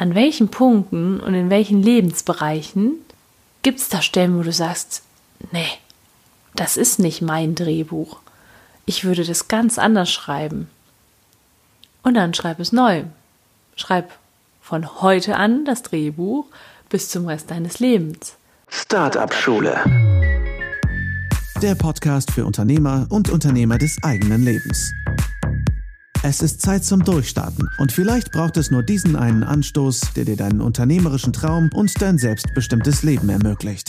an welchen Punkten und in welchen Lebensbereichen gibt es da Stellen, wo du sagst, nee, das ist nicht mein Drehbuch. Ich würde das ganz anders schreiben. Und dann schreib es neu. Schreib von heute an das Drehbuch bis zum Rest deines Lebens. Startup Schule. Der Podcast für Unternehmer und Unternehmer des eigenen Lebens. Es ist Zeit zum Durchstarten und vielleicht braucht es nur diesen einen Anstoß, der dir deinen unternehmerischen Traum und dein selbstbestimmtes Leben ermöglicht.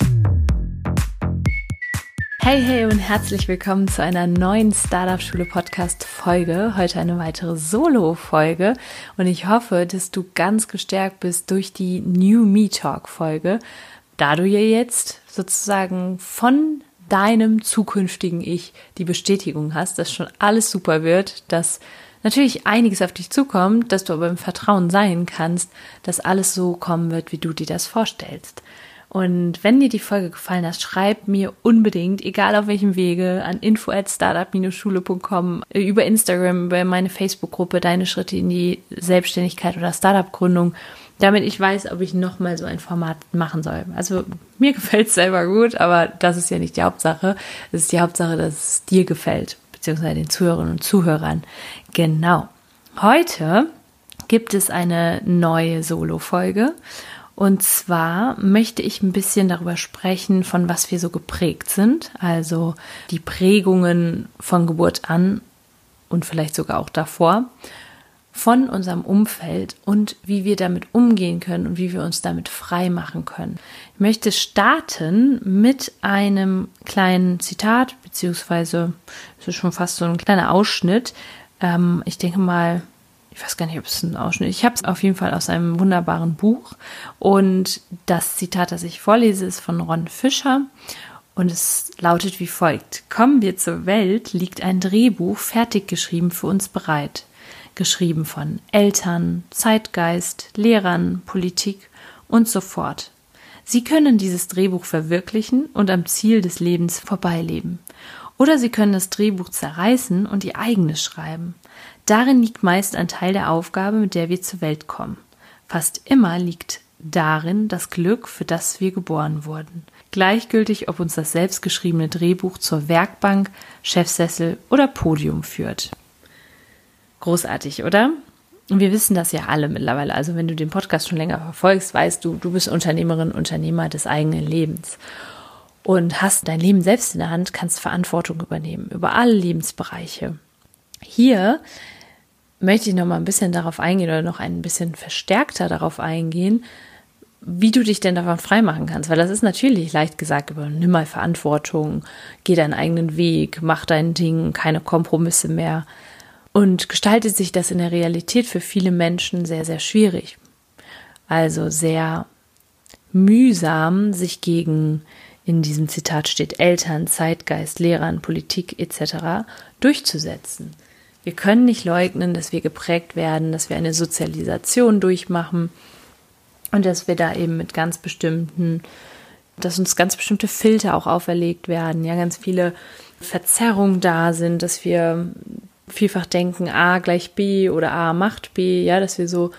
Hey, hey und herzlich willkommen zu einer neuen Startup Schule Podcast Folge. Heute eine weitere Solo Folge und ich hoffe, dass du ganz gestärkt bist durch die New Me Talk Folge, da du ja jetzt sozusagen von deinem zukünftigen Ich die Bestätigung hast, dass schon alles super wird, dass natürlich einiges auf dich zukommt, dass du aber im Vertrauen sein kannst, dass alles so kommen wird, wie du dir das vorstellst. Und wenn dir die Folge gefallen hat, schreib mir unbedingt, egal auf welchem Wege, an info at startup-schule.com, über Instagram, über meine Facebook-Gruppe, deine Schritte in die Selbstständigkeit oder Startup-Gründung, damit ich weiß, ob ich nochmal so ein Format machen soll. Also mir gefällt es selber gut, aber das ist ja nicht die Hauptsache. Es ist die Hauptsache, dass es dir gefällt beziehungsweise den Zuhörerinnen und Zuhörern. Genau. Heute gibt es eine neue Solo-Folge. Und zwar möchte ich ein bisschen darüber sprechen, von was wir so geprägt sind. Also die Prägungen von Geburt an und vielleicht sogar auch davor von unserem Umfeld und wie wir damit umgehen können und wie wir uns damit frei machen können. Ich möchte starten mit einem kleinen Zitat, beziehungsweise es ist schon fast so ein kleiner Ausschnitt. Ähm, ich denke mal, ich weiß gar nicht, ob es ein Ausschnitt ist. Ich habe es auf jeden Fall aus einem wunderbaren Buch. Und das Zitat, das ich vorlese, ist von Ron Fischer. Und es lautet wie folgt. Kommen wir zur Welt, liegt ein Drehbuch fertig geschrieben für uns bereit geschrieben von Eltern, Zeitgeist, Lehrern, Politik und so fort. Sie können dieses Drehbuch verwirklichen und am Ziel des Lebens vorbeileben. Oder Sie können das Drehbuch zerreißen und Ihr eigenes schreiben. Darin liegt meist ein Teil der Aufgabe, mit der wir zur Welt kommen. Fast immer liegt darin das Glück, für das wir geboren wurden. Gleichgültig, ob uns das selbstgeschriebene Drehbuch zur Werkbank, Chefsessel oder Podium führt. Großartig, oder? Und wir wissen das ja alle mittlerweile. Also wenn du den Podcast schon länger verfolgst, weißt du, du bist Unternehmerin, Unternehmer des eigenen Lebens und hast dein Leben selbst in der Hand, kannst Verantwortung übernehmen über alle Lebensbereiche. Hier möchte ich noch mal ein bisschen darauf eingehen oder noch ein bisschen verstärkter darauf eingehen, wie du dich denn davon freimachen kannst, weil das ist natürlich leicht gesagt, übernimm mal Verantwortung, geh deinen eigenen Weg, mach dein Ding, keine Kompromisse mehr. Und gestaltet sich das in der Realität für viele Menschen sehr, sehr schwierig. Also sehr mühsam, sich gegen, in diesem Zitat steht, Eltern, Zeitgeist, Lehrern, Politik etc. durchzusetzen. Wir können nicht leugnen, dass wir geprägt werden, dass wir eine Sozialisation durchmachen und dass wir da eben mit ganz bestimmten, dass uns ganz bestimmte Filter auch auferlegt werden, ja, ganz viele Verzerrungen da sind, dass wir vielfach denken, A gleich B oder A macht B, ja, dass wir so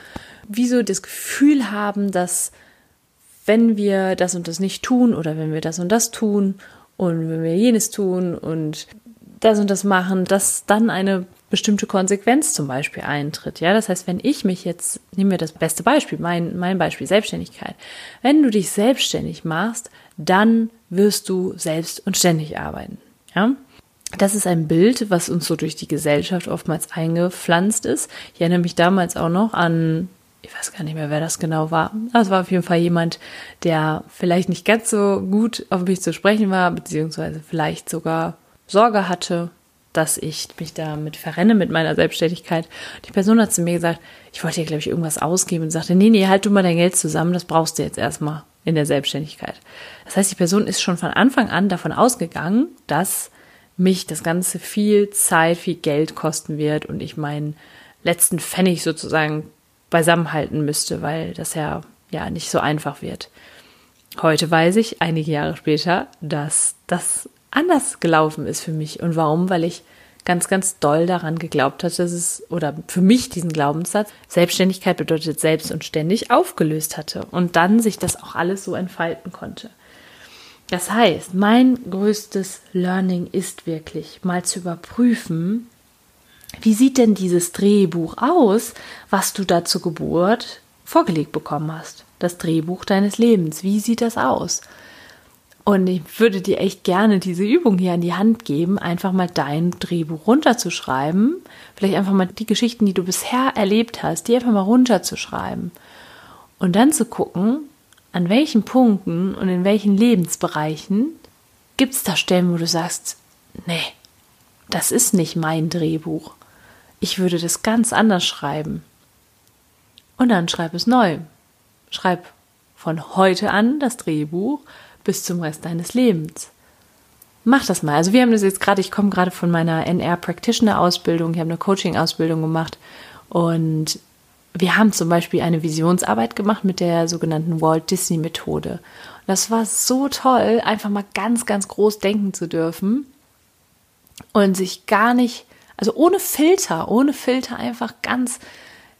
wie so das Gefühl haben, dass wenn wir das und das nicht tun oder wenn wir das und das tun und wenn wir jenes tun und das und das machen, dass dann eine bestimmte Konsequenz zum Beispiel eintritt. Ja, das heißt, wenn ich mich jetzt, nehmen wir das beste Beispiel, mein, mein Beispiel Selbstständigkeit. Wenn du dich selbstständig machst, dann wirst du selbst und ständig arbeiten. Ja, das ist ein Bild, was uns so durch die Gesellschaft oftmals eingepflanzt ist. Ich erinnere mich damals auch noch an, ich weiß gar nicht mehr, wer das genau war. Das war auf jeden Fall jemand, der vielleicht nicht ganz so gut auf mich zu sprechen war, beziehungsweise vielleicht sogar Sorge hatte, dass ich mich damit verrenne mit meiner Selbstständigkeit. Die Person hat zu mir gesagt, ich wollte dir, glaube ich, irgendwas ausgeben und sagte, nee, nee, halt du mal dein Geld zusammen, das brauchst du jetzt erstmal in der Selbstständigkeit. Das heißt, die Person ist schon von Anfang an davon ausgegangen, dass mich das Ganze viel Zeit, viel Geld kosten wird und ich meinen letzten Pfennig sozusagen beisammenhalten müsste, weil das ja, ja nicht so einfach wird. Heute weiß ich, einige Jahre später, dass das anders gelaufen ist für mich. Und warum? Weil ich ganz, ganz doll daran geglaubt hat, dass es, oder für mich diesen Glaubenssatz, Selbstständigkeit bedeutet selbst und ständig aufgelöst hatte und dann sich das auch alles so entfalten konnte. Das heißt, mein größtes Learning ist wirklich mal zu überprüfen, wie sieht denn dieses Drehbuch aus, was du da zur Geburt vorgelegt bekommen hast? Das Drehbuch deines Lebens. Wie sieht das aus? Und ich würde dir echt gerne diese Übung hier an die Hand geben, einfach mal dein Drehbuch runterzuschreiben. Vielleicht einfach mal die Geschichten, die du bisher erlebt hast, die einfach mal runterzuschreiben. Und dann zu gucken, an welchen Punkten und in welchen Lebensbereichen gibt es da Stellen, wo du sagst, nee, das ist nicht mein Drehbuch. Ich würde das ganz anders schreiben. Und dann schreib es neu. Schreib von heute an das Drehbuch bis zum Rest deines Lebens. Mach das mal. Also wir haben das jetzt gerade, ich komme gerade von meiner NR Practitioner Ausbildung, ich habe eine Coaching Ausbildung gemacht und wir haben zum Beispiel eine Visionsarbeit gemacht mit der sogenannten Walt Disney Methode. das war so toll, einfach mal ganz, ganz groß denken zu dürfen und sich gar nicht, also ohne Filter, ohne Filter einfach ganz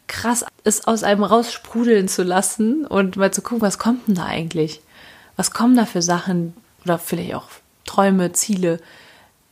krass es aus einem raussprudeln zu lassen und mal zu gucken, was kommt denn da eigentlich? Was kommen da für Sachen oder vielleicht auch Träume, Ziele,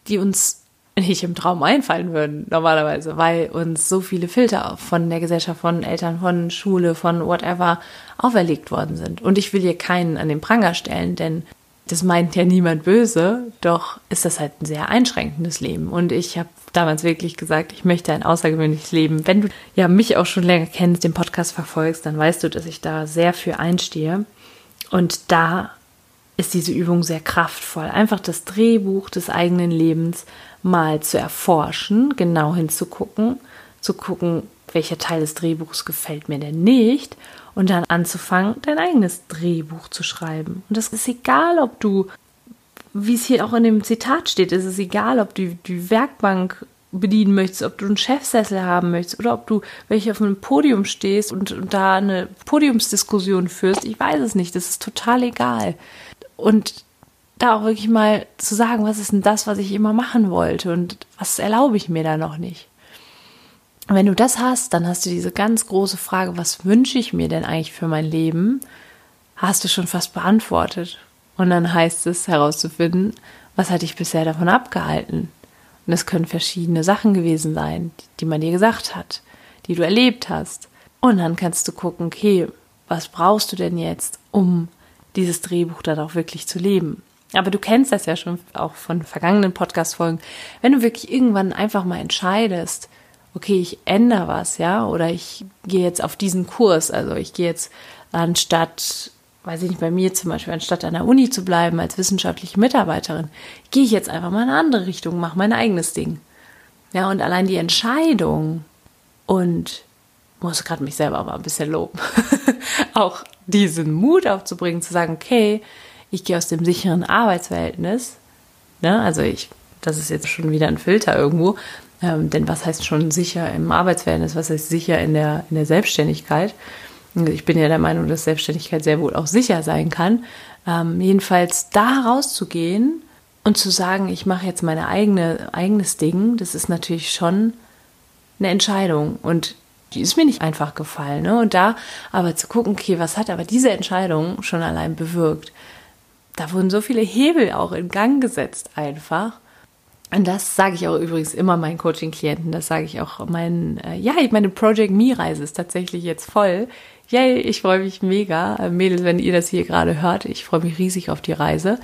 die uns nicht im Traum einfallen würden, normalerweise, weil uns so viele Filter von der Gesellschaft, von Eltern, von Schule, von whatever auferlegt worden sind. Und ich will hier keinen an den Pranger stellen, denn das meint ja niemand böse, doch ist das halt ein sehr einschränkendes Leben. Und ich habe damals wirklich gesagt, ich möchte ein außergewöhnliches Leben. Wenn du ja mich auch schon länger kennst, den Podcast verfolgst, dann weißt du, dass ich da sehr für einstehe. Und da ist diese Übung sehr kraftvoll. Einfach das Drehbuch des eigenen Lebens mal zu erforschen, genau hinzugucken, zu gucken, welcher Teil des Drehbuchs gefällt mir denn nicht und dann anzufangen, dein eigenes Drehbuch zu schreiben. Und das ist egal, ob du, wie es hier auch in dem Zitat steht, ist es egal, ob du die Werkbank bedienen möchtest, ob du einen Chefsessel haben möchtest oder ob du welche auf einem Podium stehst und, und da eine Podiumsdiskussion führst. Ich weiß es nicht, das ist total egal. Und da auch wirklich mal zu sagen, was ist denn das, was ich immer machen wollte und was erlaube ich mir da noch nicht. Wenn du das hast, dann hast du diese ganz große Frage, was wünsche ich mir denn eigentlich für mein Leben, hast du schon fast beantwortet. Und dann heißt es herauszufinden, was hat dich bisher davon abgehalten? Und es können verschiedene Sachen gewesen sein, die man dir gesagt hat, die du erlebt hast. Und dann kannst du gucken, okay, was brauchst du denn jetzt, um dieses Drehbuch dann auch wirklich zu leben? Aber du kennst das ja schon auch von vergangenen Podcast-Folgen. Wenn du wirklich irgendwann einfach mal entscheidest, okay, ich ändere was, ja, oder ich gehe jetzt auf diesen Kurs, also ich gehe jetzt anstatt, weiß ich nicht, bei mir zum Beispiel, anstatt an der Uni zu bleiben als wissenschaftliche Mitarbeiterin, gehe ich jetzt einfach mal in eine andere Richtung, mache mein eigenes Ding. Ja, und allein die Entscheidung und muss gerade mich selber aber ein bisschen loben, auch diesen Mut aufzubringen, zu sagen, okay, ich gehe aus dem sicheren Arbeitsverhältnis, ne, also ich, das ist jetzt schon wieder ein Filter irgendwo, ähm, denn was heißt schon sicher im Arbeitsverhältnis, was heißt sicher in der, in der Selbstständigkeit? Ich bin ja der Meinung, dass Selbstständigkeit sehr wohl auch sicher sein kann. Ähm, jedenfalls da rauszugehen und zu sagen, ich mache jetzt mein eigene, eigenes Ding, das ist natürlich schon eine Entscheidung. Und die ist mir nicht einfach gefallen. Ne? Und da aber zu gucken, okay, was hat aber diese Entscheidung schon allein bewirkt? Da wurden so viele Hebel auch in Gang gesetzt einfach. Und das sage ich auch übrigens immer meinen Coaching-Klienten, das sage ich auch meinen, äh, ja, meine Project Me-Reise ist tatsächlich jetzt voll. Yay, ich freue mich mega. Äh, Mädels, wenn ihr das hier gerade hört, ich freue mich riesig auf die Reise.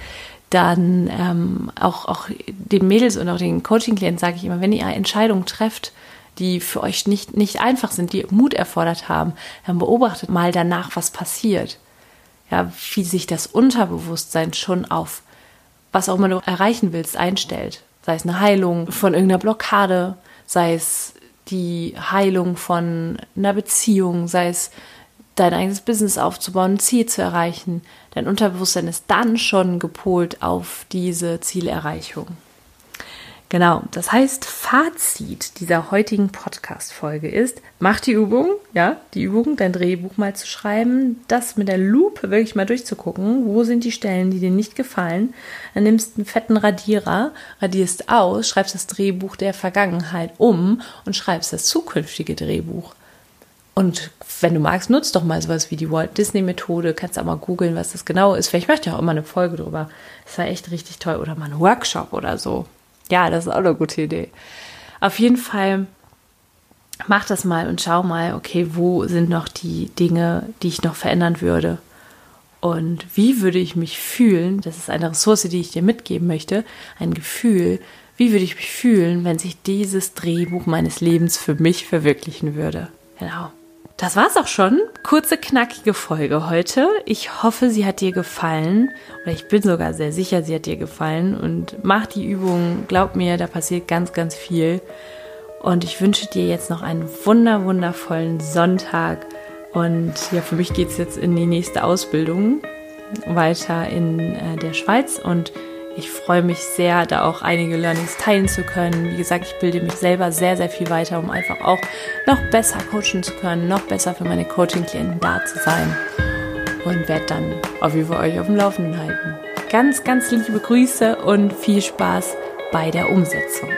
Dann ähm, auch, auch den Mädels und auch den Coaching-Klienten sage ich immer, wenn ihr Entscheidungen trefft, die für euch nicht, nicht einfach sind, die Mut erfordert haben, dann beobachtet mal danach, was passiert. Ja, wie sich das Unterbewusstsein schon auf was auch immer du erreichen willst, einstellt. Sei es eine Heilung von irgendeiner Blockade, sei es die Heilung von einer Beziehung, sei es dein eigenes Business aufzubauen, ein Ziel zu erreichen. Dein Unterbewusstsein ist dann schon gepolt auf diese Zielerreichung. Genau, das heißt, Fazit dieser heutigen Podcast-Folge ist, mach die Übung, ja, die Übung, dein Drehbuch mal zu schreiben, das mit der Lupe wirklich mal durchzugucken, wo sind die Stellen, die dir nicht gefallen. Dann nimmst einen fetten Radierer, radierst aus, schreibst das Drehbuch der Vergangenheit um und schreibst das zukünftige Drehbuch. Und wenn du magst, nutzt doch mal sowas wie die Walt Disney Methode. Kannst auch mal googeln, was das genau ist. Vielleicht möchte ich auch immer eine Folge drüber. Das war echt richtig toll. Oder mal einen Workshop oder so. Ja, das ist auch eine gute Idee. Auf jeden Fall mach das mal und schau mal, okay, wo sind noch die Dinge, die ich noch verändern würde? Und wie würde ich mich fühlen? Das ist eine Ressource, die ich dir mitgeben möchte. Ein Gefühl. Wie würde ich mich fühlen, wenn sich dieses Drehbuch meines Lebens für mich verwirklichen würde? Genau. Das war's auch schon. Kurze, knackige Folge heute. Ich hoffe, sie hat dir gefallen. Oder ich bin sogar sehr sicher, sie hat dir gefallen. Und mach die Übung. Glaub mir, da passiert ganz, ganz viel. Und ich wünsche dir jetzt noch einen wunder, wundervollen Sonntag. Und ja, für mich geht's jetzt in die nächste Ausbildung weiter in äh, der Schweiz. Und ich freue mich sehr, da auch einige Learnings teilen zu können. Wie gesagt, ich bilde mich selber sehr, sehr viel weiter, um einfach auch noch besser coachen zu können, noch besser für meine Coaching-Klienten da zu sein. Und werde dann auf jeden Fall euch auf dem Laufenden halten. Ganz, ganz liebe Grüße und viel Spaß bei der Umsetzung.